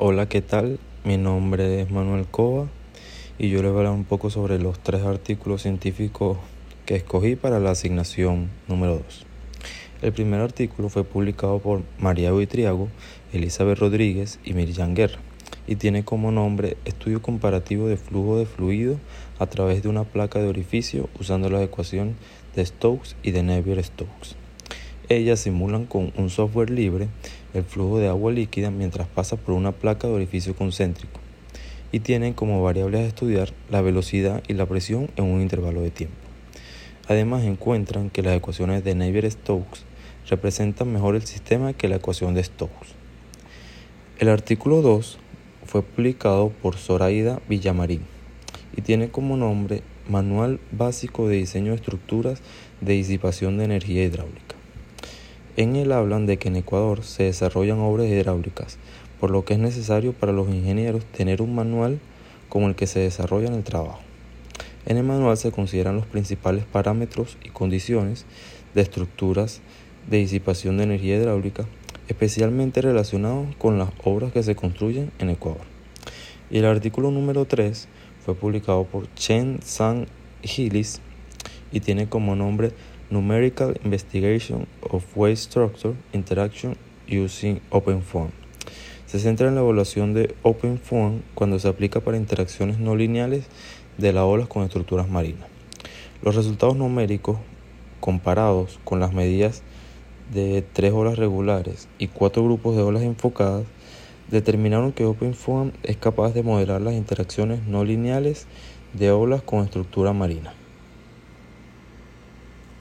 Hola, ¿qué tal? Mi nombre es Manuel Cova y yo les voy a hablar un poco sobre los tres artículos científicos que escogí para la asignación número 2. El primer artículo fue publicado por María Buitriago, Elizabeth Rodríguez y Miriam Guerra y tiene como nombre Estudio comparativo de flujo de fluido a través de una placa de orificio usando la ecuación de Stokes y de Navier-Stokes. Ellas simulan con un software libre el flujo de agua líquida mientras pasa por una placa de orificio concéntrico y tienen como variables a estudiar la velocidad y la presión en un intervalo de tiempo. Además encuentran que las ecuaciones de Navier-Stokes representan mejor el sistema que la ecuación de Stokes. El artículo 2 fue publicado por Zoraida Villamarín y tiene como nombre Manual Básico de Diseño de Estructuras de Disipación de Energía Hidráulica. En él hablan de que en Ecuador se desarrollan obras hidráulicas, por lo que es necesario para los ingenieros tener un manual como el que se desarrolla el trabajo. En el manual se consideran los principales parámetros y condiciones de estructuras de disipación de energía hidráulica, especialmente relacionados con las obras que se construyen en Ecuador. Y el artículo número 3 fue publicado por Chen Sang Hillis y tiene como nombre Numerical Investigation of Waste Structure Interaction Using OpenFOAM. Se centra en la evaluación de OpenFOAM cuando se aplica para interacciones no lineales de las olas con estructuras marinas. Los resultados numéricos comparados con las medidas de tres olas regulares y cuatro grupos de olas enfocadas determinaron que OpenFOAM es capaz de modelar las interacciones no lineales de olas con estructura marina.